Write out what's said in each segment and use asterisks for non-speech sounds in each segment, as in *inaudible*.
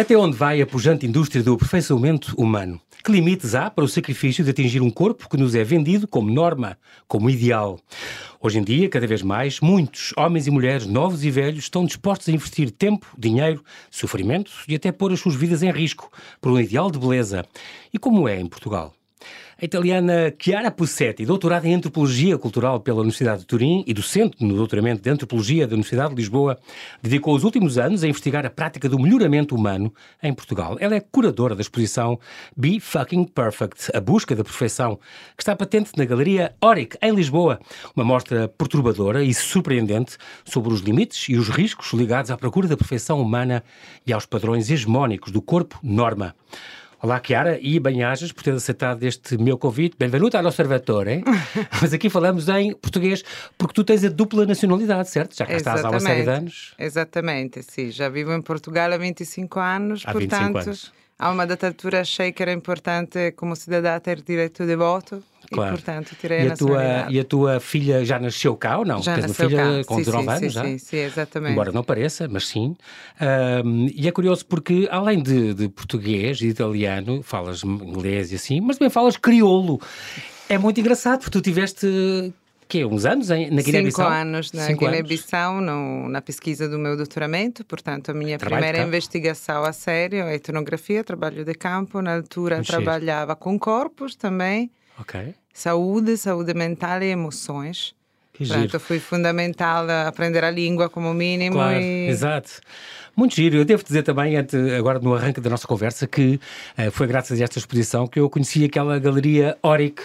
Até onde vai a pujante indústria do aperfeiçoamento humano? Que limites há para o sacrifício de atingir um corpo que nos é vendido como norma, como ideal? Hoje em dia, cada vez mais, muitos homens e mulheres, novos e velhos, estão dispostos a investir tempo, dinheiro, sofrimento e até pôr as suas vidas em risco por um ideal de beleza. E como é em Portugal? A italiana Chiara Pussetti, doutorada em Antropologia Cultural pela Universidade de Turim e docente no doutoramento de Antropologia da Universidade de Lisboa, dedicou os últimos anos a investigar a prática do melhoramento humano em Portugal. Ela é curadora da exposição Be Fucking Perfect, a busca da perfeição, que está patente na Galeria Oric, em Lisboa. Uma mostra perturbadora e surpreendente sobre os limites e os riscos ligados à procura da perfeição humana e aos padrões hegemónicos do corpo norma. Olá, Chiara, e bem-ajas por ter aceitado este meu convite. Bem-vindo ao Observatório. *laughs* Mas aqui falamos em português, porque tu tens a dupla nacionalidade, certo? Já cá estás há uma série de anos. Exatamente, sim. Já vivo em Portugal há 25 anos, há portanto, 25 anos. Há uma data altura achei que era importante, como cidadã, ter direito de voto. Claro. E, portanto, tirei e a, a tua E a tua filha já nasceu cá ou não? Já Tens nasceu uma filha cá. com sim, 19 sim, anos sim, já? Sim, sim, exatamente. Embora não pareça, mas sim. Um, e é curioso porque, além de, de português e italiano, falas inglês e assim, mas também falas crioulo. É muito engraçado, porque tu tiveste quê? Uns anos em, na Guiné-Bissau? Cinco anos na Guiné-Bissau, na pesquisa do meu doutoramento. Portanto, a minha Trabalho primeira investigação a sério é etnografia, trabalho de campo. Na altura, Muito trabalhava com corpos também. Saúde, saúde mental e emoções. Que Portanto, giro. foi fundamental aprender a língua como mínimo. Claro, e... exato. Muito giro. Eu devo dizer também, agora no arranque da nossa conversa, que eh, foi graças a esta exposição que eu conheci aquela galeria Oric,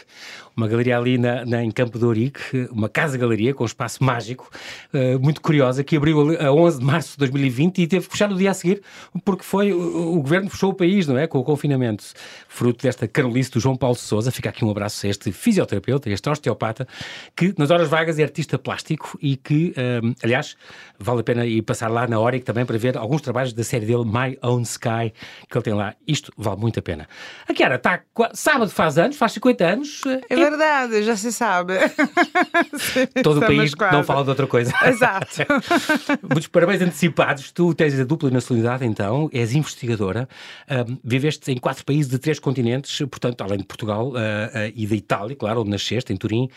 uma galeria ali na, na- em Campo de Ourique, uma casa-galeria com um espaço mágico, eh, muito curiosa, que abriu a 11 de março de 2020 e teve que fechar no dia a seguir, porque foi o, o governo fechou o país, não é? Com o confinamento. Fruto desta carolice do João Paulo Souza, fica aqui um abraço a este fisioterapeuta, este osteopata, que nas horas vagas é artista plástico e que, eh, aliás, vale a pena ir passar lá na Oric também para ver alguns trabalhos da série dele, My Own Sky, que ele tem lá. Isto vale muito a pena. A Chiara está, sábado faz anos, faz 50 anos, eh, É verdade, já se sabe. *laughs* todo o país não fala de outra coisa. Exato. *laughs* Muitos parabéns antecipados. Tu tens a dupla nacionalidade, então, és investigadora, ahm, viveste em quatro países de três continentes, portanto, além de Portugal ah, ah, e da Itália, claro, onde nasceste, em Turim.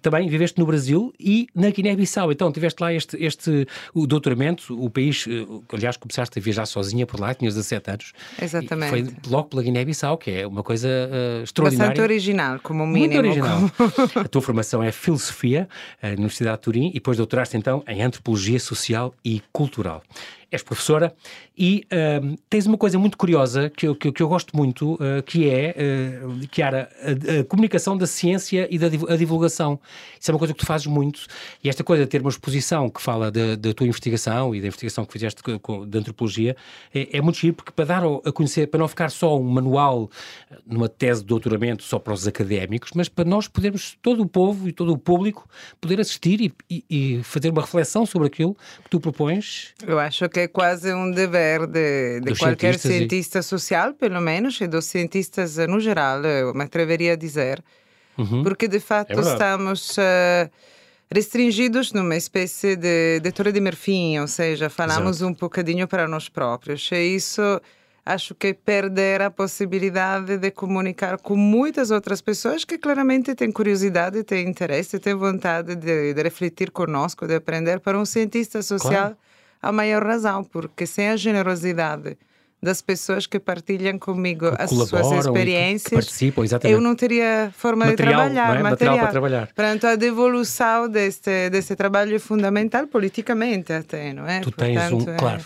Também viveste no Brasil e na Guiné-Bissau. Então, tiveste lá este, este o doutoramento, o país, que, aliás, começaste a viajar sozinha por lá, tinhas 17 anos. Exatamente. Foi logo pela Guiné-Bissau, que é uma coisa ah, extraordinária. Bastante original, como Muito original. *laughs* A tua formação é Filosofia eh, na Universidade de Turim e depois doutoraste então em Antropologia Social e Cultural. És professora e ahm, tens uma coisa muito curiosa que eu, que, que eu gosto muito, ah, que é, ah, Chiara, a, a comunicação da ciência e da divulgação. Isso é uma coisa que tu fazes muito. E esta coisa de ter uma exposição que fala da, tua investigação e da investigação que fizeste co- com- de antropologia é, é muito giro, porque para dar a conhecer, para não ficar só um manual eh, numa tese de doutoramento só para os académicos, mas para nós podermos, todo o povo e todo o público, poder assistir e, e- e fazer uma reflexão sobre aquilo que tu propões. Eu acho que é quase um dever de, de qualquer cientistas e- cientista social, pelo menos, e dos cientistas no geral, eu me atreveria a dizer. Uhum. Porque, de fato, É estamos eh, restringidos numa espécie de, de torre de marfim, ou seja, falamos um bocadinho para nós próprios. E isso acho que perder a possibilidade de comunicar com muitas outras pessoas que claramente têm curiosidade, têm interesse, têm vontade de, de refletir conosco, de aprender. Para um cientista social, Claro. A maior razão, porque sem a generosidade das pessoas que partilham comigo as suas que- que experiências, eu não teria forma Material, de trabalhar, não é? Material para trabalhar. Portanto, a devolução deste, deste trabalho é fundamental politicamente até, não é? Tu tens Portanto, um, é- claro.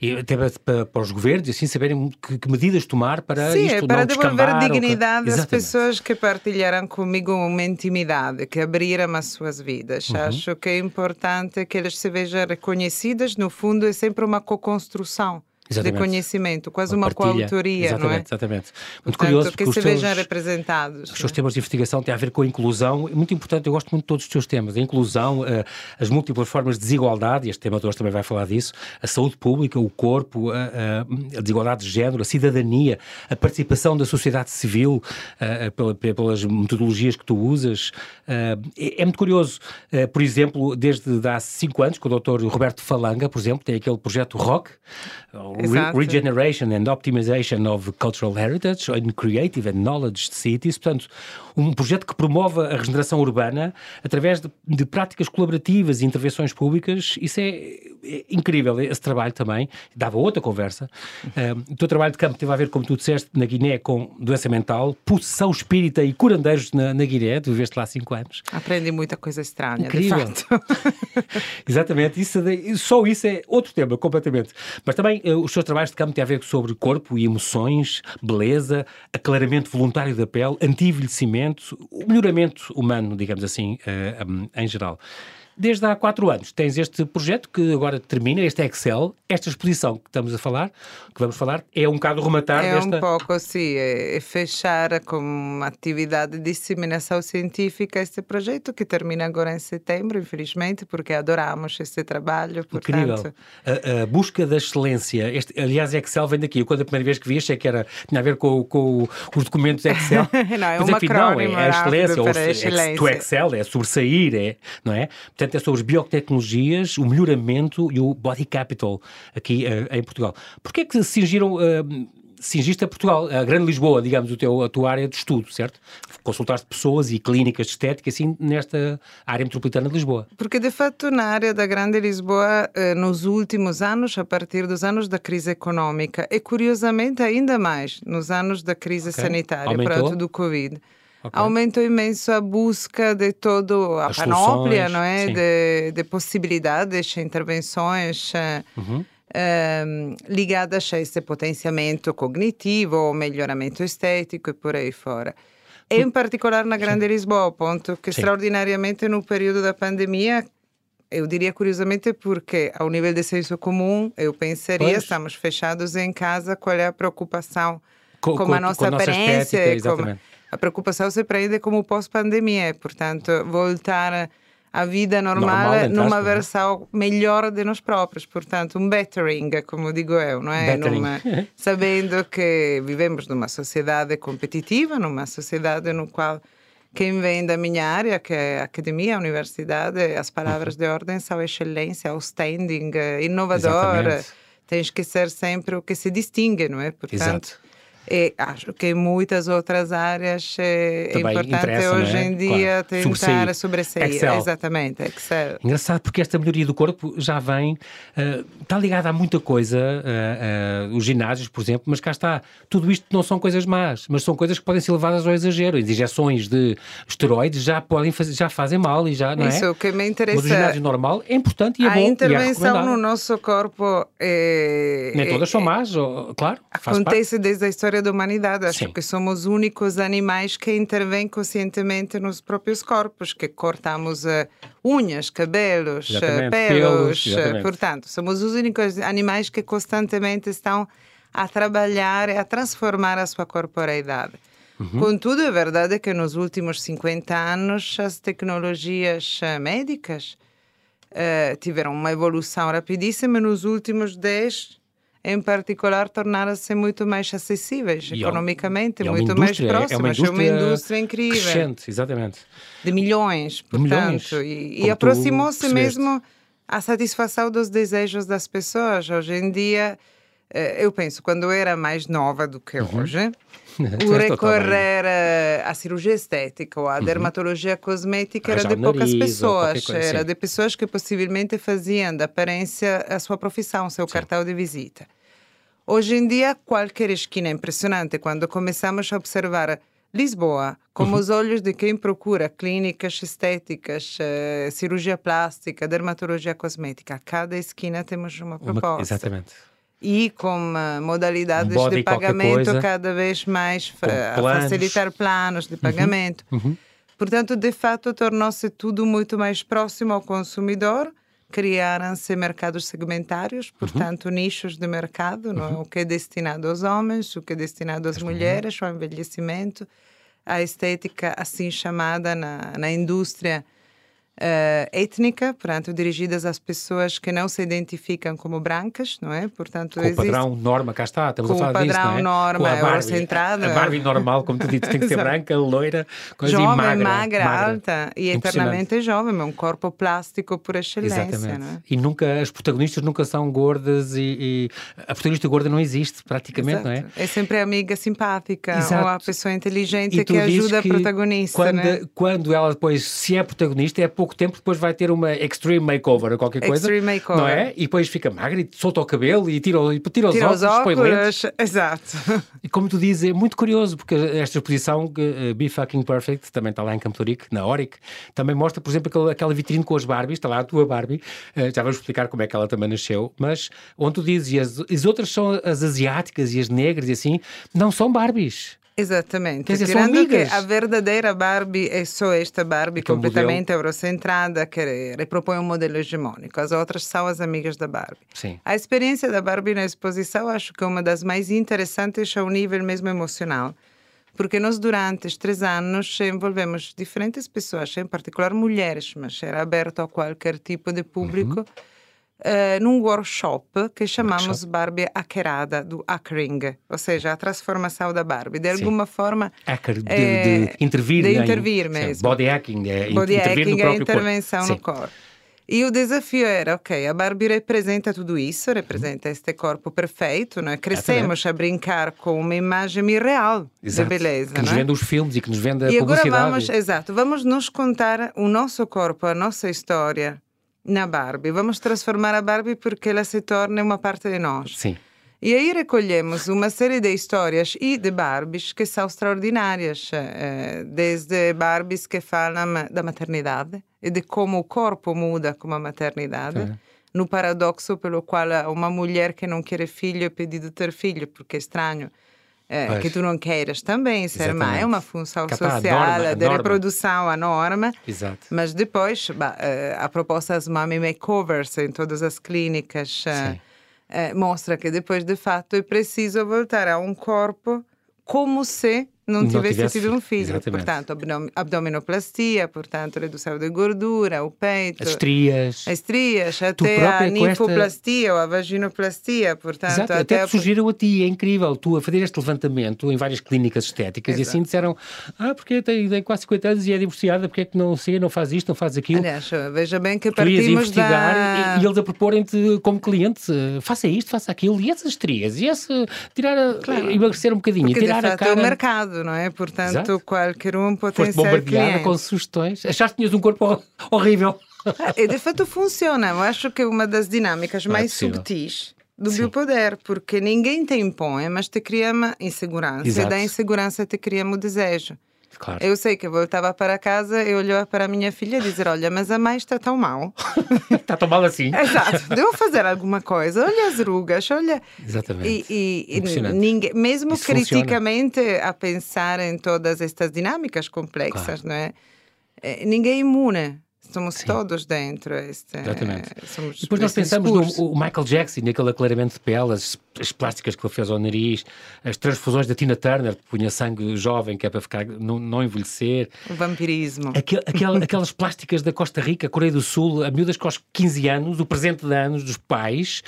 E até para, para- os governos, assim saberem que, que medidas tomar para Sim, isto é para não devolver que- dignidade às Exatamente. pessoas que partilharam comigo uma intimidade, que abriram as suas vidas. Uhum. Acho que é importante que elas se vejam reconhecidas. No fundo, é sempre uma co-construção de Exatamente. conhecimento, quase Uma uma, coautoria, não é? Exatamente, exatamente. Muito Portanto, curioso que porque os se teus, vejam representados. os seus é? temas de investigação têm a ver com a inclusão, é muito importante, eu gosto muito de todos os teus temas, a inclusão, eh, as múltiplas formas de desigualdade, e este tema de hoje também vai falar disso, a saúde pública, o corpo, a, a- a desigualdade de género, a cidadania, a participação da sociedade civil, eh, pela- pelas metodologias que tu usas. eh, é, é muito curioso, eh, por exemplo, desde há cinco anos, com o Dr. Roberto Falanga, por exemplo, tem aquele projeto ROC, Re regeneration and Optimization of Cultural Heritage in Creative and Knowledge Cities, portanto, um projeto que promove a regeneração urbana através de, de práticas colaborativas e intervenções públicas. Isso é, é, incrível, esse trabalho também. Dava outra conversa. Uh, o teu trabalho de campo teve a ver, como tu disseste, na Guiné com doença mental, possessão espírita e curandeiros na, na Guiné. Tu viveste lá cinco anos. Aprendi muita coisa estranha, incrível. *laughs* Exatamente. Isso, só isso é outro tema, completamente. Mas também uh, os seus trabalhos de campo têm a ver sobre corpo e emoções, beleza, aclaramento voluntário da pele, anti-envelhecimento o melhoramento humano, digamos assim, um, em geral. Desde há quatro anos tens este projeto que agora termina, este Excel, esta exposição que estamos a falar, que vamos falar, é um bocado rematar é desta... É um pouco, assim, é, é fechar com atividade de disseminação científica este projeto que termina agora em setembro, infelizmente, porque adoramos este trabalho, portanto... Incrível. A, a busca da excelência, este, aliás, Excel vem daqui, eu quando a primeira vez que vi achei que era, tinha a ver com, com os documentos Excel. *laughs* não, é uma não, é a excelência, ou, a excelência. É, Excel, é sobressair, é, não é? Portanto, é sobre as biotecnologias, o melhoramento e o body capital aqui uh, em Portugal. Porquê é que se cingiram... Uh, cingiste a Portugal, a Grande Lisboa, digamos, o teu, a tua área de estudo, certo? Consultaste pessoas e clínicas de estética, assim, nesta área metropolitana de Lisboa. Porque, de facto, na área da Grande Lisboa, eh, nos últimos anos, a partir dos anos da crise econômica, e curiosamente ainda mais nos anos da crise okay. sanitária, Aumentou? do Covid, Okay. Aumentou imenso a busca de toda a As panóplia, não é? De, de, possibilidades de intervenções eh, uhum. um, ligadas a esse potenciamento cognitivo, melhoramento estético e por aí fora. Em particular na Grande Lisboa, ponto que Sim. extraordinariamente no período da pandemia eu diria curiosamente porque, ao nível de senso comum, eu pensaria, pois. estamos fechados em casa, qual é a preocupação com, com, com a nossa com aparência? A nossa estética, a preocupação se prende como pós-pandemia, portanto, voltar à vida normal, normal numa né? versão melhor de nós próprios, portanto, um bettering, como digo eu, não é? Numa, *laughs* sabendo que vivemos numa sociedade competitiva, numa sociedade no qual quem vem da minha área, que é a academia, a universidade, as palavras uhum. de ordem são excelência, outstanding, inovador. Exatamente. Tens que ser sempre o que se distingue, não é? Portanto, Exato e acho que em muitas outras áreas é Também importante hoje é? em dia claro. tentar sobressair. Excel. Exatamente, Excel. Engraçado, porque esta melhoria do corpo já vem, uh, está ligada a muita coisa, uh, uh, os ginásios, por exemplo, mas cá está. Tudo isto não são coisas más, mas são coisas que podem ser levadas ao exagero. As injeções de esteroides já, podem fazer, já fazem mal e já, não Isso, é? o que me interessa. Mas o ginásio normal é importante e é a bom. A intervenção no nosso corpo é. Nem todas é, são más, claro. Acontece desde a história história da humanidade. Acho Sim. que somos únicos animais que intervêm conscientemente nos próprios corpos, que cortamos uh, unhas, cabelos, uh, pelos. pelos uh, portanto, somos os únicos animais que constantemente estão a trabalhar e a transformar a sua corporeidade. Uhum. Contudo, é verdade que nos últimos 50 anos as tecnologias médicas tiveram uma evolução rapidíssima. Nos últimos 10 em particular, tornaram-se muito mais acessíveis e economicamente, é muito mais próximas. É uma indústria, é uma indústria incrível. Crescente, exatamente. De milhões, portanto. De milhões, e, e aproximou-se mesmo a satisfação dos desejos das pessoas. Hoje em dia, eh, eu penso, quando eu era mais nova do que uhum. hoje, *laughs* o recorrer à cirurgia estética ou à uhum. dermatologia cosmética era de poucas pessoas. Era de pessoas que possivelmente faziam da aparência a sua profissão, seu Sim. cartão de visita. Hoje em dia, qualquer esquina é impressionante quando começamos a observar Lisboa como uhum. os olhos de quem procura clínicas estéticas, eh, cirurgia plástica, dermatologia cosmética. A cada esquina temos uma proposta. Uma, exatamente. E com uh, modalidades um de pagamento cada vez mais a facilitar planos de uhum. pagamento. Uhum. Uhum. Portanto, de fato, tornou-se tudo muito mais próximo ao consumidor criaram-se mercados segmentários, uhum. portanto, uhum. nichos de mercado, não? É? Uhum. o que é destinado aos homens, o que é destinado às mulheres, ao envelhecimento, a estética assim chamada na, na indústria uh, étnica, portanto, dirigidas às pessoas que não se identificam como brancas, não é? Portanto, com existe... o padrão norma, cá está, estamos com a falar disso, não é? norma, com a Barbie, eurocentrada. A Barbie normal, como tu dizes, tem que ser *laughs* branca, loira, coisa jovem, magra, magra, magra, alta e eternamente jovem, é um corpo plástico por excelência, Exatamente. não é? E nunca, as protagonistas nunca são gordas e, e a protagonista gorda não existe praticamente, Exato. não é? É sempre a amiga simpática Exato. ou a pessoa inteligente que ajuda a protagonista, quando, né? quando ela depois se é protagonista é pouco tempo depois vai ter uma extreme makeover ou qualquer coisa. Extreme makeover. Não é? E depois fica magra e solta o cabelo e tira, e tira, tira os, óculos, os óculos. Exato. *laughs* E como tu dizes, é muito curioso, porque esta exposição, uh, Be Fucking Perfect, também está lá em Campo Torico, na Oric, também mostra, por exemplo, aquela, aquela vitrine com as Barbies, está lá a tua Barbie, uh, já vamos explicar como é que ela também nasceu, mas onde tu dizes, e as, as outras são as asiáticas e as negras e assim, não são Barbies. Exatamente. Quer dizer, Tirando que a verdadeira Barbie é só esta Barbie completamente eurocentrada que repropõe um modelo hegemônico. As outras são as amigas da Barbie. Sim. A experiência da Barbie na exposição acho que é uma das mais interessantes ao nível mesmo emocional. Porque nós, durante estes três anos, envolvemos diferentes pessoas, em particular mulheres, mas era aberto a qualquer tipo de público. Uhum uh, num workshop que chamamos workshop. Barbie hackerada, do hackering, ou seja, a transformação da Barbie. De alguma Sim. forma. Hacker, de, é, de intervir. De intervir em, mesmo. Body hacking, é body hacking é intervenção corpo. no corpo. E o desafio era, ok, a Barbie representa tudo isso, representa este corpo perfeito, não é? Crescemos a brincar com uma imagem irreal exato. de beleza, Que nos é? vende os filmes e que nos vende a e publicidade. E agora vamos, exato, vamos nos contar o nosso corpo, a nossa história, na Barbie. Vamos transformar a Barbie porque ela se torna uma parte de nós. Sim. E aí recolhemos uma série de histórias e de Barbies que são extraordinárias, eh, desde Barbies que falam da maternidade e de como o corpo muda com a maternidade, Sim. no paradoxo pelo qual uma mulher que não quer filho é pedido ter filho porque é estranho é, que tu não queiras também ser mãe, é uma função social norma, de norma. reprodução, a norma. Exato. Mas depois, bah, eh, a proposta das Mami Makeovers em todas as clínicas uh, mostra que depois, de fato, é preciso voltar a um corpo como se não, não tivesse, tivesse tido um filho. Exatamente. Portanto, abdominoplastia, portanto, redução de gordura, o peito. As estrias. As estrias, até a ninfoplastia esta... ou a vaginoplastia, portanto. Exato, até, até a... sugeriram a ti, é incrível, tu a fazer este levantamento em várias clínicas estéticas Exato. e assim disseram, ah, porque tem, tem quase 50 anos e é divorciada, porque é que não sei, não faz isto, não faz aquilo. Aliás, veja bem que partimos investigar da... e, e, eles a proporem-te como cliente, faça isto, faça aquilo, e essas estrias, e esse, tirar, a, claro. emagrecer um bocadinho, porque, tirar a cara... é o mercado não é? Portanto, Exato. qualquer um pode ser bombardeada com sugestões. Achaste que tinhas um corpo horrível. E de fato funciona. Eu acho que é uma das dinâmicas não é mais é subtis do Sim. biopoder, porque ninguém te impõe, mas te cria uma insegurança. Exato. E da insegurança te cria um desejo. Claro. Eu sei que eu voltava para casa e olhava para a minha filha e dizer: Olha, mas a mãe está tão mal. *laughs* está tão mal assim. Exato. Devo fazer alguma coisa. Olha as rugas, olha. Exatamente. E, e, e ninguém, mesmo Isso criticamente funciona. a pensar em todas estas dinâmicas complexas, claro. não é? Eh, ninguém é imune Somos Sim. todos dentro. Este, Exatamente. Somos Depois nós pensamos no Michael Jackson, naquele aclaramento de pele, as, as, plásticas que ele fez ao nariz, as transfusões da Tina Turner, que punha sangue jovem, que é para ficar, não, não envelhecer. O vampirismo. Aquel, aquel, *laughs* aquelas plásticas da Costa Rica, Coreia do Sul, a miúdas com os 15 anos, o presente de anos dos pais,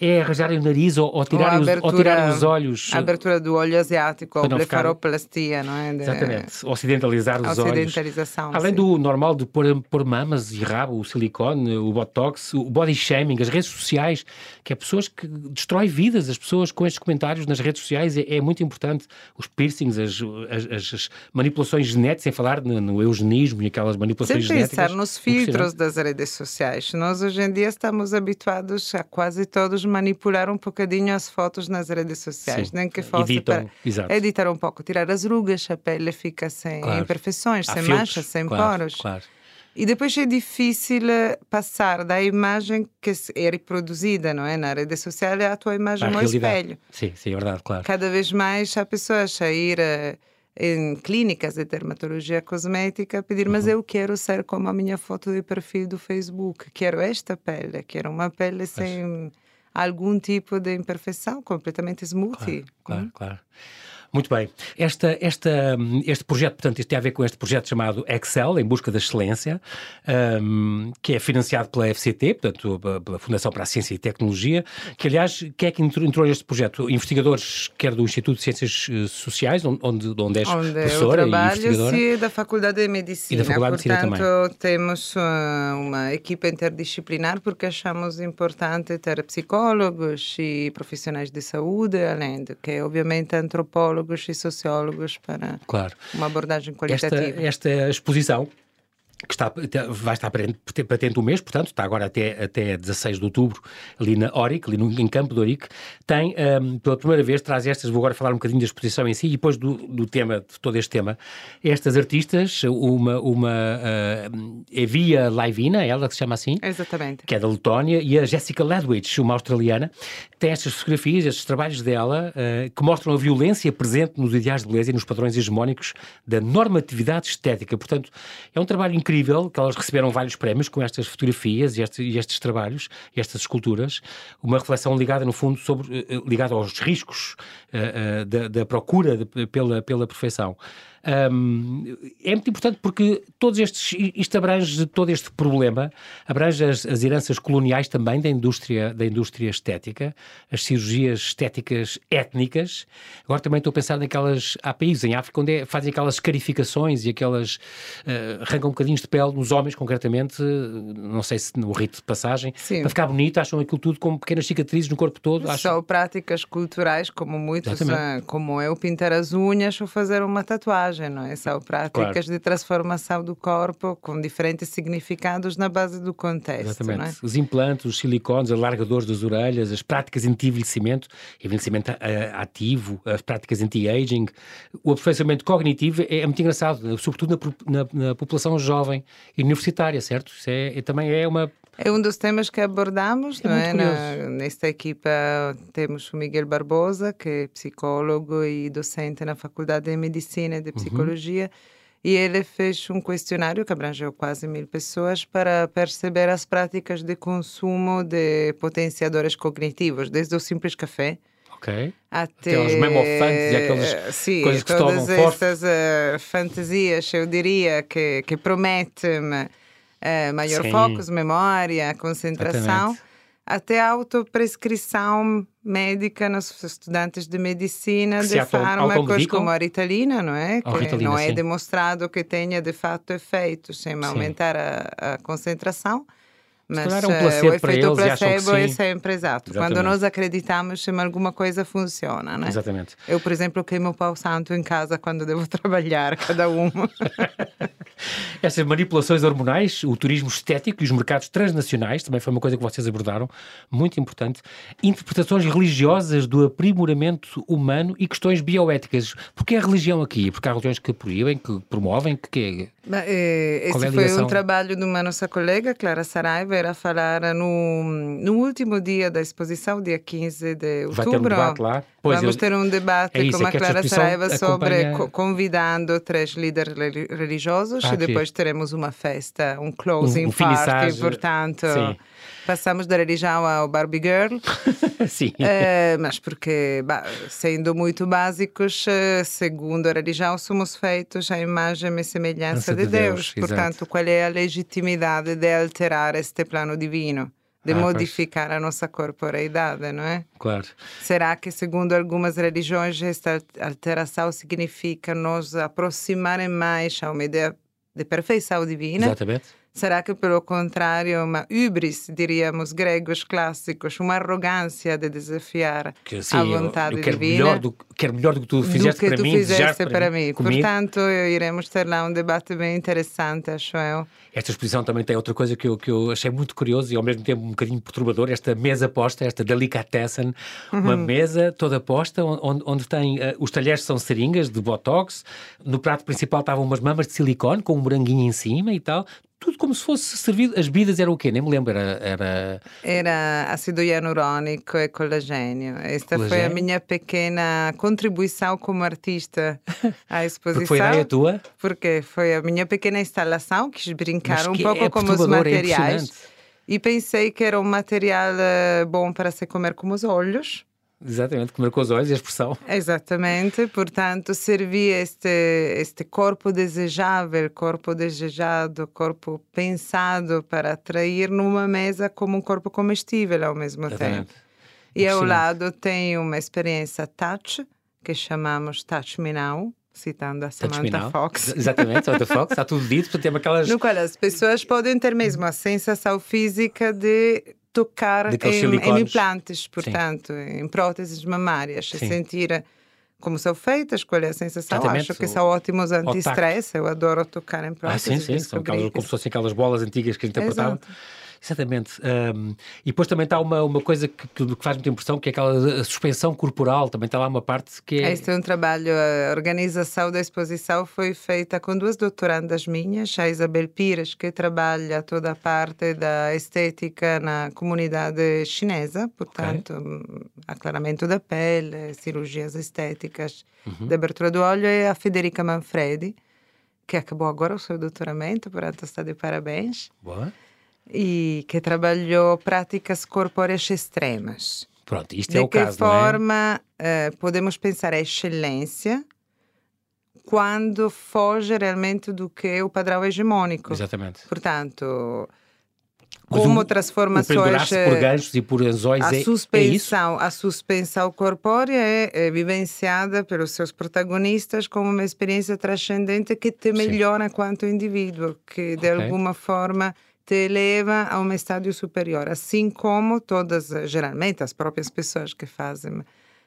é arranjarem o nariz ou, ou, tirar, os, ou tirar os olhos. A abertura do olho asiático, a blefaroplastia, não é? De... Exatamente. Ocidentalizar os olhos. Ocidentalização. Além sim. do normal de pôr, pôr mama mamas e rabo, o silicone, o botox, o body shaming, as redes sociais, que é pessoas que destrói vidas, as pessoas com estes comentários nas redes sociais, é, é muito importante. Os piercings, as, as, as, manipulações genéticas, sem falar no, no, eugenismo e aquelas manipulações sem genéticas. pensar nos filtros das redes sociais. Nós hoje em dia estamos habituados a quase todos manipular um bocadinho as fotos nas redes sociais, Sim. nem que fosse Editam, para editar um pouco, tirar as rugas, a pele fica sem claro. imperfeições, Há sem filtros, manchas, sem claro, poros. Claro. E depois é difícil eh, passar da imagem que é reproduzida, não é? Na rede social é a tua imagem no espelho. Sim, sim, é verdade, claro. Cada vez mais há pessoas a ir uh, em clínicas de dermatologia cosmética a pedir, uhum. mas eu quero ser como a minha foto de perfil do Facebook. Quero esta pele, quero uma pele sem algum tipo de imperfeição, completamente smoothie. Claro, claro. Hum? claro. Muito bem. Esta, esta, este projeto, portanto, isto tem a ver com este projeto chamado Excel, em busca da excelência, um, que é financiado pela FCT, portanto, pela Fundação para a Ciência e Tecnologia, que, aliás, quem é que entrou neste projeto? Investigadores, quer do Instituto de Ciências eh, Sociais, onde, onde és onde professora eu trabalho, e investigadora. Sim, da Faculdade de Medicina. E da Faculdade Portanto, de Medicina também. temos uh, uma equipe interdisciplinar porque achamos importante ter psicólogos e profissionais de saúde, além de que, obviamente, antropólogos antropólogos e sociólogos para claro. uma abordagem qualitativa. Esta, esta exposição que está, vai estar patente um mês, portanto, está agora até, até 16 de outubro, ali na Oric, ali no, em Campo de Oric, tem, um, pela primeira vez, traz estas, vou agora falar um bocadinho da exposição em si, e depois do, do tema, de todo este tema, estas artistas, uma, uma uh, Evia Laivina, ela que se chama assim, Exatamente. que é da Letónia, e a Jessica Ledwich, uma australiana, tem estas fotografias, estes trabalhos dela, uh, que mostram a violência presente nos ideais de beleza e nos padrões hegemónicos da normatividade estética. Portanto, é um trabalho incrível incrível que elas receberam vários prémios com estas fotografias e, este, e estes trabalhos, e estas esculturas, uma reflexão ligada, no fundo, sobre, eh, ligada aos riscos uh, uh, da, da, procura de, pela, pela perfeição. Um, é muito importante porque todos estes, isto abrange todo este problema, abrange as, as heranças coloniais também da indústria, da indústria estética, as cirurgias estéticas étnicas. Agora também estou a pensar naquelas, há países em África onde é, fazem aquelas escarificações e aquelas, uh, arrancam bocadinhos de pele nos homens concretamente, não sei se no rito de passagem, Sim. para ficar bonito, acham aquilo tudo como pequenas cicatrizes no corpo todo. Acham... São práticas culturais, como muitos, Exatamente. como eu pintar as unhas ou fazer uma tatuagem é? São práticas claro. de transformação do corpo com diferentes significados na base do contexto. Exatamente. É? Os implantes, os silicones, alargadores das orelhas, as práticas anti-envelhecimento, envelhecimento eh, ativo, as práticas anti-aging, o aperfeiçoamento cognitivo é, é muito engraçado, sobretudo na, na, na, população jovem e universitária, certo? Isso é, é também é uma é um dos temas que abordamos, é não é? Na, nesta equipa temos o Miguel Barbosa, que é psicólogo e docente na Faculdade de Medicina e de uhum. Psicologia, uhum. e ele fez um questionário que abrangeu quase mil pessoas para perceber as práticas de consumo de potenciadores cognitivos, desde o simples café, Okay. Até aquelas memofantes e aquelas sim, coisas que todas tomam estas uh, fantasias, eu diria, que, que prometem é, maior Sim. foco, memória, concentração, Exatamente. até a autoprescrição médica nos estudantes de medicina que de fármacos como a ritalina, não é? Que ritalina, não é sim. demonstrado que tenha de fato efeito sem aumentar a, a concentração. Mas um uh, o efeito placebo é sempre exato. Exatamente. Quando nós acreditamos que alguma coisa funciona, né? Exatamente. Eu, por exemplo, queimo o pau santo em casa quando devo *laughs* trabalhar, cada uma. *laughs* Essas manipulações hormonais, o turismo estético e os mercados transnacionais, também foi uma coisa que vocês abordaram, muito importante. Interpretações religiosas do aprimoramento humano e questões bioéticas. Porquê a religião aqui? Porque há religiões que proíbem, que promovem, que... que Mas, eh, esse é foi um trabalho de uma nossa colega, Clara Saraiva, era falar no, no último dia da exposição, dia 15 de outubro. Vai ter um debate lá? Pois Vamos eu... ter um debate é isso, com é a Clara Saraiva sobre convidando três líderes religiosos ah, e depois teremos uma festa, um closing um, um party, portanto. Sim. Passamos da religião ao Barbie Girl. *laughs* Sim. Uh, mas porque, bah, sendo muito básicos, uh, segundo a religião, somos feitos à imagem e semelhança de, de, Deus. Deus Portanto, exato. qual é a legitimidade de alterar este plano divino? de ah, modificar pois. a nossa corporeidade, não é? Claro. Será que, segundo algumas religiões, esta alteração significa nos aproximar mais a uma ideia de perfeição divina? Exatamente Será que, pelo contrário, uma hubris, diríamos, gregos clássicos, uma arrogância de desafiar que, sim, a vontade eu, eu quero divina? Melhor do, quero melhor do que tu fizeste do que para tu mim, fizeste para, mim. Comigo. Portanto, iremos ter lá um debate bem interessante, acho eu. Esta exposição também tem outra coisa que eu, que eu achei muito curioso e ao mesmo tempo um bocadinho perturbador, esta mesa posta, esta delicatessen, uhum. uma mesa toda posta, onde, onde tem, uh, os talheres são seringas de Botox, no prato principal estavam umas mamas de silicone com um moranguinho em cima e tal, tudo como se fosse servido. As bebidas eram o quê? Nem me lembro. Era. Era, era ácido hialurônico e colagênio. Esta colagênio? foi a minha pequena contribuição como artista à exposição. *laughs* Porque foi a tua? Porque foi a minha pequena instalação, quis brincar um pouco é com os é materiais. É e pensei que era um material eh, bom para se comer com os olhos Exatamente, que marcou os olhos e a expressão. Exatamente, portanto, servir este, este corpo desejável, corpo desejado, corpo pensado para atrair numa mesa como um corpo comestível ao mesmo Exatamente. tempo. E ao lado tem uma experiência touch, que chamamos Touch Me Now, citando a Samantha Fox. Exatamente, Samantha Fox, está tudo dito, portanto tem aquelas... No qual as pessoas podem ter mesmo a sensação física de tocar em, em, implantes, portanto, Sim. em próteses mamárias, Sim. sentir como são feitas, qual é a sensação. Exatamente. Acho que são ótimos anti-stress, eu adoro tocar em próteses. Ah, sim, sim, são aquelas, como se fossem aquelas bolas antigas que a gente interpretava. Exatamente. Um, e depois também está uma, uma coisa que, que, faz muita impressão, que é aquela suspensão corporal. Também está lá uma parte que é. Este é um trabalho, a organização da exposição foi feita com duas doutorandas minhas, a Isabel Pires, que trabalha toda a parte da estética na comunidade chinesa, portanto, okay. aclaramento da pele, cirurgias estéticas uhum. de abertura do olho, e a Federica Manfredi, que acabou agora o seu doutoramento, portanto está de parabéns. Boa e que trabalhou práticas corpóreas extremas. Pronto, isto de é o caso, De que forma é? uh, podemos pensar a excelência quando foge realmente do que é o padrão hegemônico. Exatamente. Portanto, como o, transformações o por ganchos e por anzóis a é, suspensão é a suspensão corpórea é, é, vivenciada pelos seus protagonistas como uma experiência transcendente que te melhora Sim. quanto indivíduo que de okay. alguma forma te leva a um estádio superior, assim como todas, geralmente, as próprias pessoas que fazem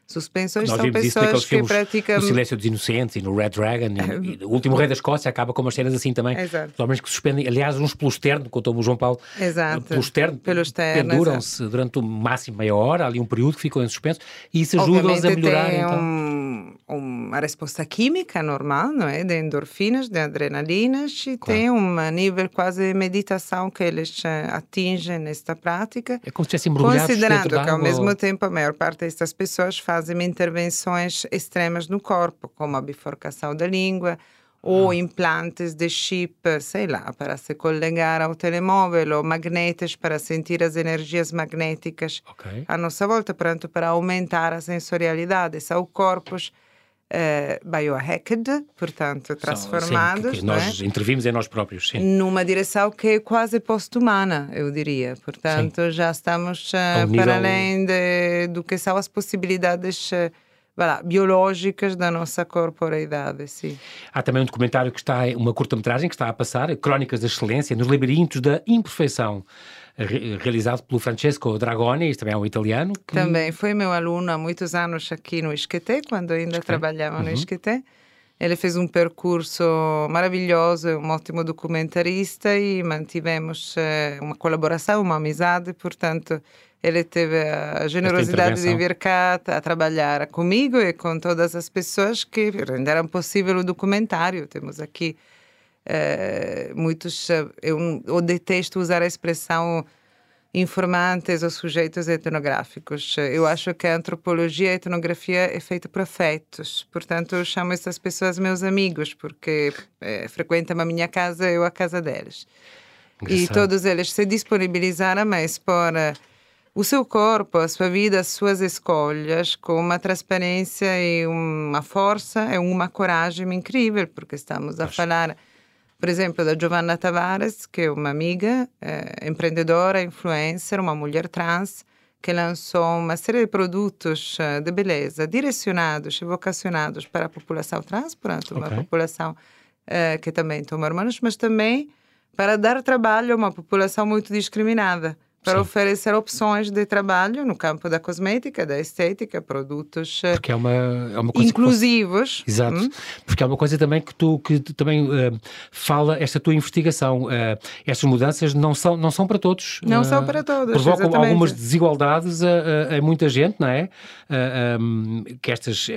Suspensões Nós são pessoas que praticam. No Silêncio dos Inocentes e no Red Dragon. E, *laughs* e o último Rei da Escócia acaba com umas cenas assim também. Exato. Os homens que suspendem, aliás, uns pelo externo, contou-me o João Paulo. Exato. Pelo externo. Pelo externo. Penduram-se durante o máximo meia hora, ali um período que ficam em suspenso. E isso ajuda-os a melhorar. Tem então. um, uma resposta química normal, não é? De endorfinas, de adrenalinas. E claro. tem um nível quase de meditação que eles eh, atingem nesta prática. É como se mergulhados Considerando que, ao mesmo tempo, a maior parte destas pessoas fazem intervenções extremas no corpo, como a bifurcação da língua ou ah. implantes de chip, sei lá, para se collegar ao telemóvel ou magnetes para sentir as energias magnéticas okay. à nossa volta, pronto, para aumentar a sensorialidade. São corpos uh, biohacked, portanto, transformados. Sim, nós é? intervimos em nós próprios, sim. Numa direção que é quase post-humana, eu diria. Portanto, sim. já estamos uh, nível... para além de, do que são as possibilidades. Uh, biológicas da nossa corporeidade, sim. Há também um documentário que está, uma curta-metragem que está a passar, Crónicas da Excelência, nos labirintos da imperfeição realizado pelo Francesco Dragoni, este também é um italiano. Que... Também foi meu aluno há muitos anos aqui no Isqueté, quando ainda trabalhava uhum. no Isqueté. Ele fez um percurso maravilhoso, um ótimo documentarista e mantivemos eh, uma colaboração, uma amizade, portanto, ele teve a generosidade de vir cá a trabalhar comigo e com todas as pessoas que renderam possível o documentário. Temos aqui eh, muitos, eh, eu, eu detesto usar a expressão informantes ou sujeitos etnográficos. Eu acho que a antropologia e a etnografia é feita por afetos. Portanto, eu chamo essas pessoas meus amigos, porque é, frequentam a minha casa e eu a casa deles. Engraçado. E todos eles se disponibilizaram a expor o seu corpo, a sua vida, as suas escolhas com uma transparência e uma força e uma coragem incrível, porque estamos a falar por exemplo, da Giovanna Tavares, que é uma amiga, é, empreendedora, influencer, uma mulher trans, que lançou uma série de produtos eh, de beleza direcionados e vocacionados para a população trans, portanto, uma okay. população é, que também toma hormônios, mas também para dar trabalho a uma população muito discriminada para Sim. oferecer opções de trabalho no campo da cosmética, da estética, produtos eh, Porque é uma, é uma coisa inclusivos. Que... Exato. Hum? Porque é uma coisa também que tu que também uh, fala esta tua investigação. Uh, estas mudanças não são, não são para todos. Não uh, são para todos. Provocam exatamente. algumas desigualdades a, a, muita gente, não é? Um, que estes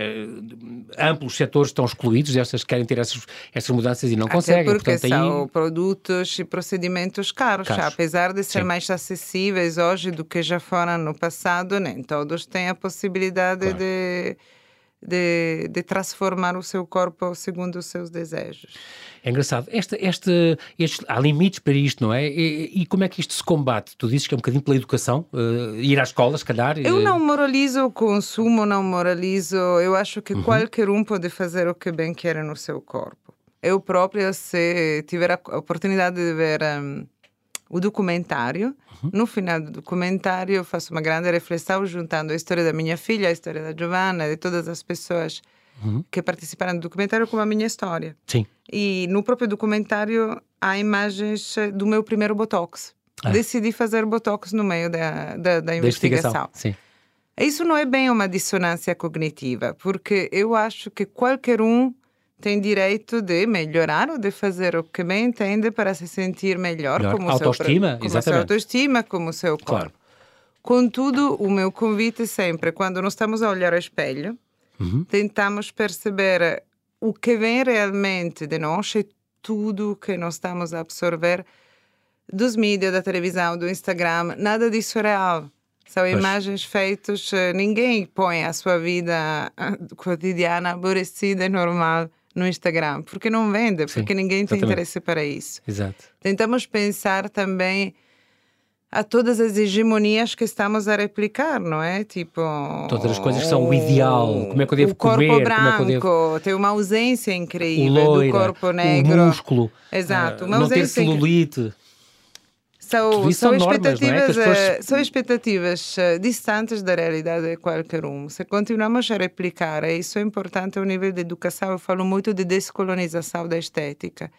amplos setores estão excluídos, estas querem ter essas, essas mudanças e não Até conseguem. Porque Portanto, são aí... produtos e procedimentos caros, caros. apesar de ser Sim. mais acessíveis acessíveis hoje do que já foram no passado, nem todos têm a possibilidade claro. de, de, de transformar o seu corpo segundo os seus desejos. É engraçado. Este, este, este, há limites para isto, não é? E, e, como é que isto se combate? Tu dizes que é um bocadinho pela educação, uh, ir à escola, se calhar? Eu não moralizo o consumo, não moralizo. Eu acho que uhum. qualquer um pode fazer o que bem quer no seu corpo. Eu própria, se tiver a oportunidade de ver um, o documentário, uhum. no final do documentário eu faço uma grande reflexão juntando a história da minha filha, a história da Giovanna, de todas as pessoas uhum. que participaram do documentário com a minha história. Sim. E no próprio documentário há imagens do meu primeiro Botox. Ah. Decidi fazer Botox no meio da, da, da investigação. Da investigação. Sim. Isso não é bem uma dissonância cognitiva, porque eu acho que qualquer um tem direito de melhorar ou de fazer o que bem entende para se sentir melhor, melhor. como autoestima, seu, como exatamente. sua autoestima, como seu corpo. Claro. Contudo, o meu convite sempre, quando nós estamos a olhar ao espelho, uhum. tentamos perceber o que vem realmente de nós e tudo que nós estamos a absorver dos mídias, da televisão, do Instagram, nada disso é real. São Mas... imagens feitas, eh, ninguém põe a sua vida eh, cotidiana aborrecida e normal no Instagram, porque não vende, porque Sim, ninguém tem interesse para isso. Exato. Tentamos pensar também a todas as hegemonias que estamos a replicar, não é? Tipo. Todas as coisas que são o ideal. Como é que eu devo o corpo comer? branco, é que eu devo... tem uma ausência incrível loira, do corpo negro. O músculo. Exato. Uma uh, não ter celulite. São, são, expectativas, normas, é? pessoas... são expectativas uh, distantes da realidade de qualquer um. Se continuamos a replicar, e isso é importante ao nível de educação, eu falo muito de descolonização da estética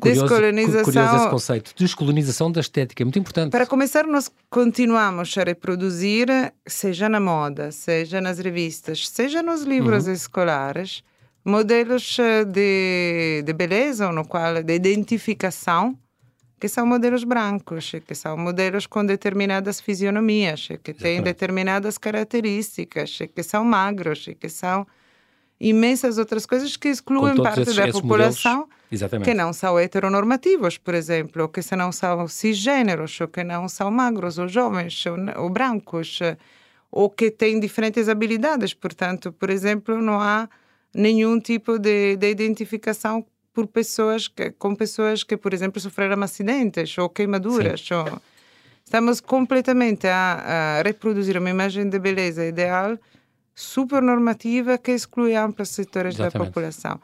Curioso, descolonização. Curioso esse conceito. Descolonização da estética, é muito importante. Para começar, nós continuamos a reproduzir, seja na moda, seja nas revistas, seja nos livros uhum. escolares, modelos eh, de, de beleza, no qual, de identificação, que são modelos brancos, que são modelos com determinadas fisionomias, que têm determinadas características, que são magros, que são imensas outras coisas que excluem parte esses, da esses população modelos, que não são heteronormativos, por exemplo, ou que não são cisgêneros, ou que não são magros, ou jovens, ou, ou brancos, ou que têm diferentes habilidades. Portanto, por exemplo, não há nenhum tipo de, de identificação por pessoas que, com pessoas que, por exemplo, sofreram acidentes ou queimaduras. Ou... Estamos completamente a, a reproduzir uma imagem de beleza ideal supernormativa que exclui amplos setores Exatamente. da população.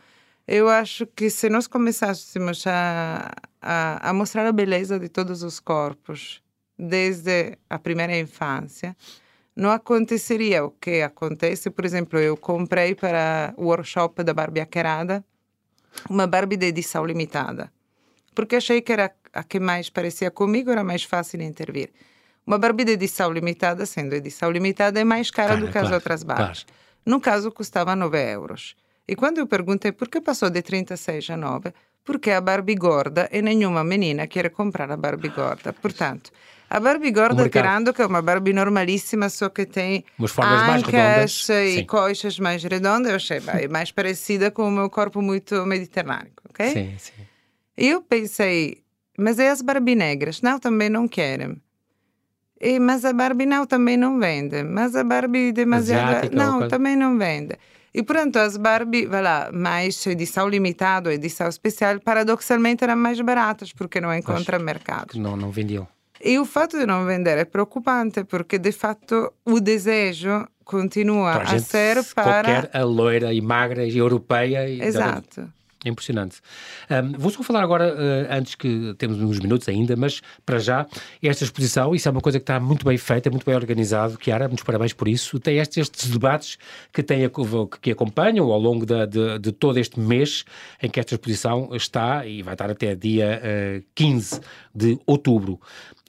Eu acho que se nós começássemos a, a, a, mostrar a beleza de todos os corpos desde a primeira infância, não aconteceria o que acontece. Por exemplo, eu comprei para o workshop da Barbie Aquerada uma Barbie de edição limitada, porque achei que era a que mais parecia comigo, era mais fácil intervir. Uma Barbie de edição limitada, sendo edição limitada, é mais cara, cara do que claro, as outras Barbies. Claro. No caso, custava 9 euros. E quando eu perguntei por que passou de 36 a 9, porque a Barbie gorda e nenhuma menina quer comprar a Barbie gorda. Portanto, a Barbie gorda, tirando que é uma Barbie normalíssima, só que tem ancas e Sim. coxas mais redondas, eu achei bem, mais parecida com o meu corpo muito mediterrâneo, ok? Sim, sim. Eu pensei, mas é as Barbie negras? Não, também não querem. E, mas a Barbie não, também não vende. Mas a Barbie demasiado... Asiática, não, também não vende. E pronto, as Barbie, vai lá, mais edição limitada edição especial, paradoxalmente eram mais baratas, porque não encontra mercado. Não, não vendiam. E o fato de não vender é preocupante, porque de fato o desejo continua a, a ser para. Qualquer a loira e magra e europeia. E Exato. É impressionante. Um, vou só falar agora, uh, antes que temos uns minutos ainda, mas para já, esta exposição, isso é uma coisa que está muito bem feita, muito bem organizado. Kiara, muitos parabéns por isso. Tem estes, estes debates que, tem, que acompanham ao longo da, de, de, todo este mês em que esta exposição está e vai estar até dia uh, 15 de outubro.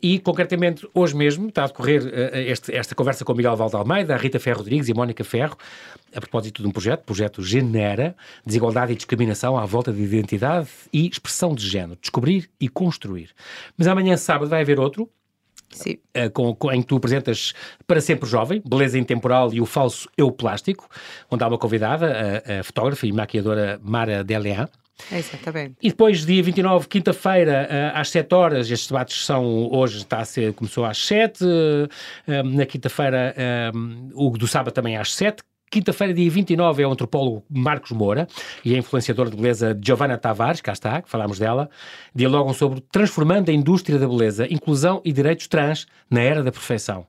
E, concretamente, hoje mesmo está a decorrer uh, este, esta conversa com Miguel Valde Almeida, a Rita Ferro Rodrigues e a Mónica Ferro, a propósito de um projeto, projeto Genera, Desigualdade e Discriminação à volta de identidade e expressão de género, descobrir e construir. Mas amanhã, sábado, vai haver outro, Sim. Uh, com, com, em que tu apresentas Para Sempre Jovem, Beleza Intemporal e o Falso Eu Plástico, onde há uma convidada, a, a fotógrafa e maquiadora Mara Delean. Exatamente. E depois, dia 29, quinta-feira, eh, às 7 horas, estes debates são, hoje está a ser, começou às 7, eh, na quinta-feira, o do sábado também às 7, quinta-feira, dia 29, é o antropólogo Marcos Moura e a influenciadora de beleza Giovanna Tavares, cá está, que falámos dela, dialogam sobre transformando a indústria da beleza, inclusão e direitos trans na era da perfeição.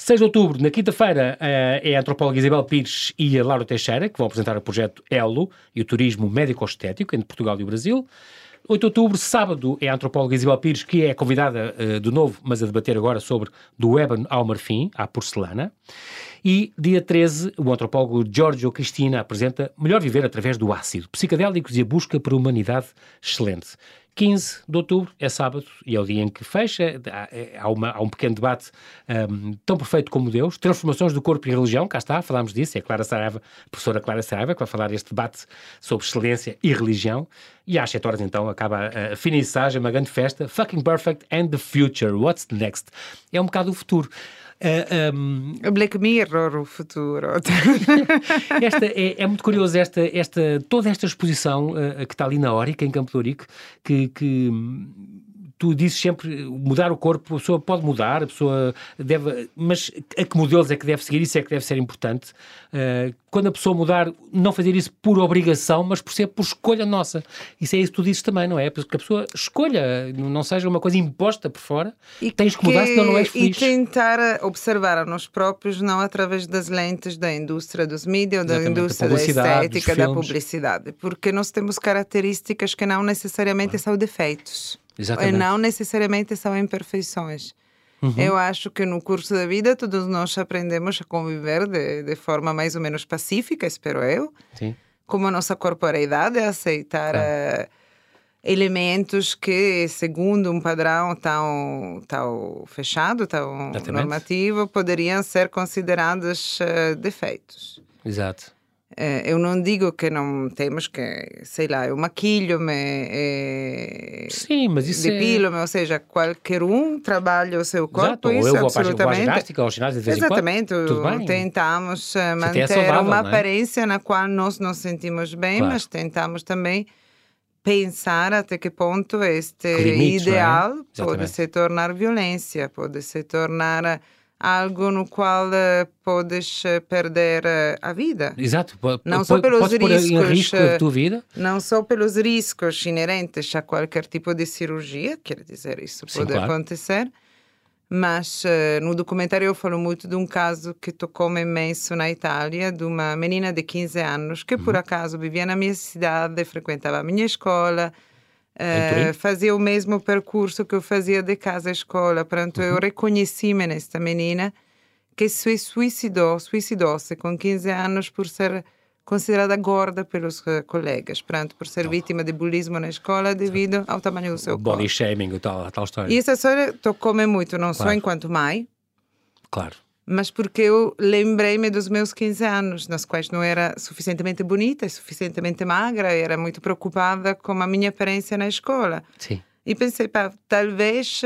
6 de outubro, na quinta-feira, eh, é a antropóloga Isabel Pires e a Laura Teixeira, que vão apresentar o projeto ELO e o turismo médico-estético entre Portugal e o Brasil. 8 de outubro, sábado, é a antropóloga Isabel Pires, que é convidada uh, de novo, mas a debater agora sobre do ébano ao marfim, à porcelana. E dia 13, o antropólogo Giorgio Cristina apresenta Melhor Viver através do ácido, psicadélicos e a busca por humanidade excelente. 15 de outubro é sábado e é o dia em que fecha. Há, é, uma, há um pequeno debate um, tão perfeito como Deus. Transformações do corpo e religião, cá está, falámos disso. É a Clara Saraiva, professora Clara Saraiva, que vai falar deste debate sobre excelência e religião. E às 7 horas então acaba a finissagem, uma grande festa. Fucking Perfect and the Future. What's next? É um bocado o futuro. Uh, eh, um... Black Mirror, o futuro. *laughs* esta é, é, muito curioso esta, esta, toda esta exposição uh, que está ali na Órica, em Campo de Ourique, que, que tu dizes sempre mudar o corpo, a pessoa pode mudar, a pessoa deve, mas a que modelos é que deve seguir, isso é que deve ser importante. Uh, quando a pessoa mudar, não fazer isso por obrigação, mas por ser por escolha nossa. Isso é isso que tu dizes também, não é? Porque a pessoa escolha, não seja uma coisa imposta por fora, e tens que, que mudar, senão não és feliz. E tentar observar a nós próprios, não através das lentes da indústria dos mídias, da indústria da estética, da publicidade, porque nós temos características que não necessariamente são defeitos. Exatamente. E não necessariamente são imperfeições. Uhum. Eu acho que no curso da vida todos nós aprendemos a conviver de, de forma mais ou menos pacífica, espero eu. Sim. Como a nossa corporeidade, aceitar uh, elementos que, segundo um padrão tão, tão fechado, tão Exatamente. normativo, poderiam ser considerados uh, defeitos. Exato. Eh, eu não digo que não temos que, sei lá, eu maquilho-me, eh, Sim, mas isso depilo-me, é... ou seja, qualquer um trabalha o seu corpo, Exato, isso eu absolutamente. Ginástica, ginásio de vez Exatamente, em tentamos eh, manter é saudável, uma é? aparência na qual nós nos sentimos bem, claro. mas tentamos também pensar até que ponto este limites, é? ideal é? pode se tornar violência, pode se tornar algo no qual uh, podes eh, perder uh, a vida. Exato, não só pelos riscos, risco a tua vida? Não só pelos riscos inerentes a qualquer tipo de cirurgia, quer dizer, isso Sim, pode claro. acontecer, mas uh, no documentário eu falo muito de um caso que tocou-me imenso na Itália, de uma menina de 15 anos que uhum. por acaso vivia na minha cidade, frequentava a minha escola, Uh, fazia o mesmo percurso que eu fazia de casa à escola. Portanto, uhum. eu reconheci-me nesta menina que se suicidou, suicidou-se com 15 anos por ser considerada gorda pelos uh, colegas, portanto, por ser oh. vítima de bullying na escola devido ao tamanho do seu corpo. Body shaming, tal, tal história. E essa história tocou-me muito, não claro. só enquanto mãe, claro mas porque eu lembrei-me dos meus 15 anos, nas quais não era suficientemente bonita suficientemente magra, era muito preocupada com a minha aparência na escola. Sim. E pensei, pá, talvez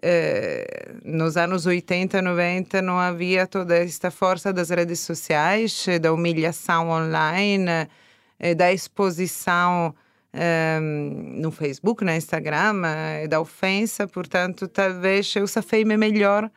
eh, nos anos 80, 90 não havia toda esta força das redes sociais, da humilhação online, eh, da exposição eh, no Facebook, no Instagram, eh, da ofensa, portanto, talvez eu safei-me melhor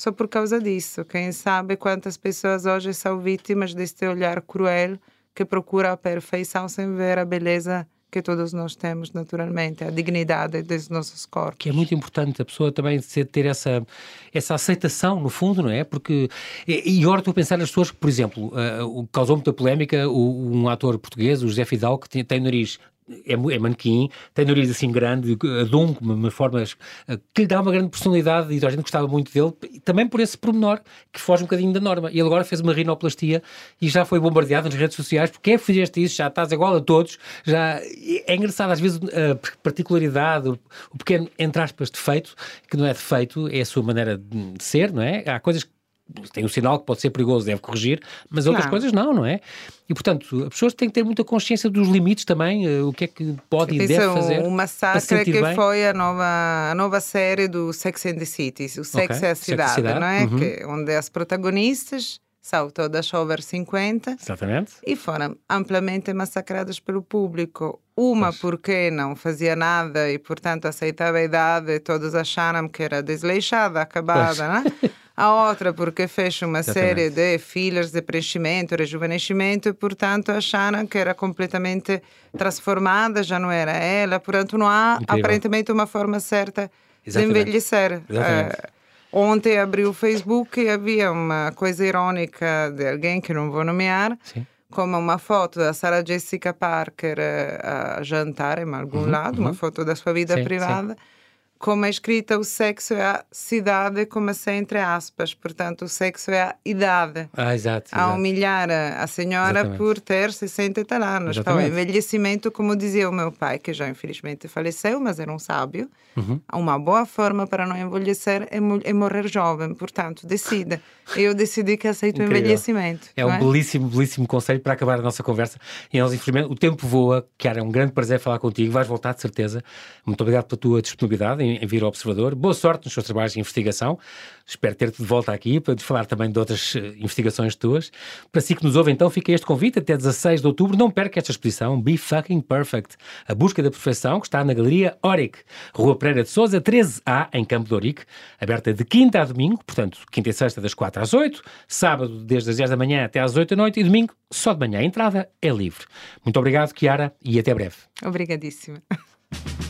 só por causa disso. Quem sabe quantas pessoas hoje são vítimas deste olhar cruel que procura a perfeição sem ver a beleza que todos nós temos naturalmente, a dignidade dos nossos corpos. Que é muito importante a pessoa também ter essa, essa aceitação, no fundo, não é? Porque, e agora estou a pensar nas pessoas por exemplo, uh, causou muita polémica um ator português, o José Fidal, que tem, tem nariz é, é manequim, tem nariz assim grande, adunco, uma forma eh, que lhe dá uma grande personalidade e a gente gostava muito dele, também por esse pormenor que foge um bocadinho da norma. Ele agora fez uma rinoplastia e já foi bombardeado nas redes sociais porque é que fizeste isso, já estás igual a todos. Já... É engraçado, às vezes, a particularidade, o pequeno, entre aspas, defeito, que não é defeito, é a sua maneira de ser, não é? Há coisas que tem um sinal que pode ser perigoso, deve corrigir, mas outras claro. coisas não, não é? E, portanto, as pessoas têm que ter muita consciência dos limites também, uh, o que é que pode e deve fazer. Um massacre que bem. foi a nova, a nova série do Sex and the City, o Sex okay. é a Cidade, cidade. não é? Uhum. Que, onde as protagonistas são todas over 50 Exatamente. e foram amplamente massacradas pelo público. Uma pois. porque não fazia nada e, portanto, aceitava a idade, todos acharam que era desleixada, acabada, né? *laughs* a outra porque fez uma Exatamente. série de fillers de preenchimento, rejuvenescimento e, portanto, acharam que era completamente transformada, já não era ela. Portanto, não há Incrível. aparentemente uma forma certa Exatamente. de envelhecer. Exatamente. Uh, ontem abri o Facebook e havia uma coisa irônica de alguém que não vou nomear. Sim como uma foto da Sarah Jessica Parker eh, a jantar em algum uhum, lado, uhum. uma foto da sua vida sim, privada. Sim como é escrita, o sexo é a cidade, como assim, entre aspas. Portanto, o sexo é a idade. Ah, exato. A humilhar a, senhora Exatamente. por ter 60 anos. Então, envelhecimento, como dizia o meu pai, que já infelizmente faleceu, mas era um sábio. Uhum. Uma boa forma para não envelhecer é, é morrer jovem. Portanto, decida. Eu decidi que aceito o envelhecimento. É um é? belíssimo, belíssimo conselho para acabar a nossa conversa. E nós, infelizmente, o tempo voa. que era um grande prazer falar contigo. Vais voltar, de certeza. Muito obrigado pela tua disponibilidade em, vir ao Observador. Boa sorte nos seus trabalhos de investigação. Espero ter-te de volta aqui para te falar também de outras uh, investigações tuas. Para si que nos ouve, então, fica este convite até 16 de outubro. Não perca esta exposição Be Fucking Perfect, a busca da perfeição, que está na Galeria Oric, Rua Pereira de Souza, 13A, em Campo de Oric, aberta de quinta a domingo, portanto, quinta e sexta das 4 às 8, sábado desde as 10 da manhã até às 8 da noite e domingo só de manhã. A entrada é livre. Muito obrigado, Kiara, e até breve. Obrigadíssima. *laughs*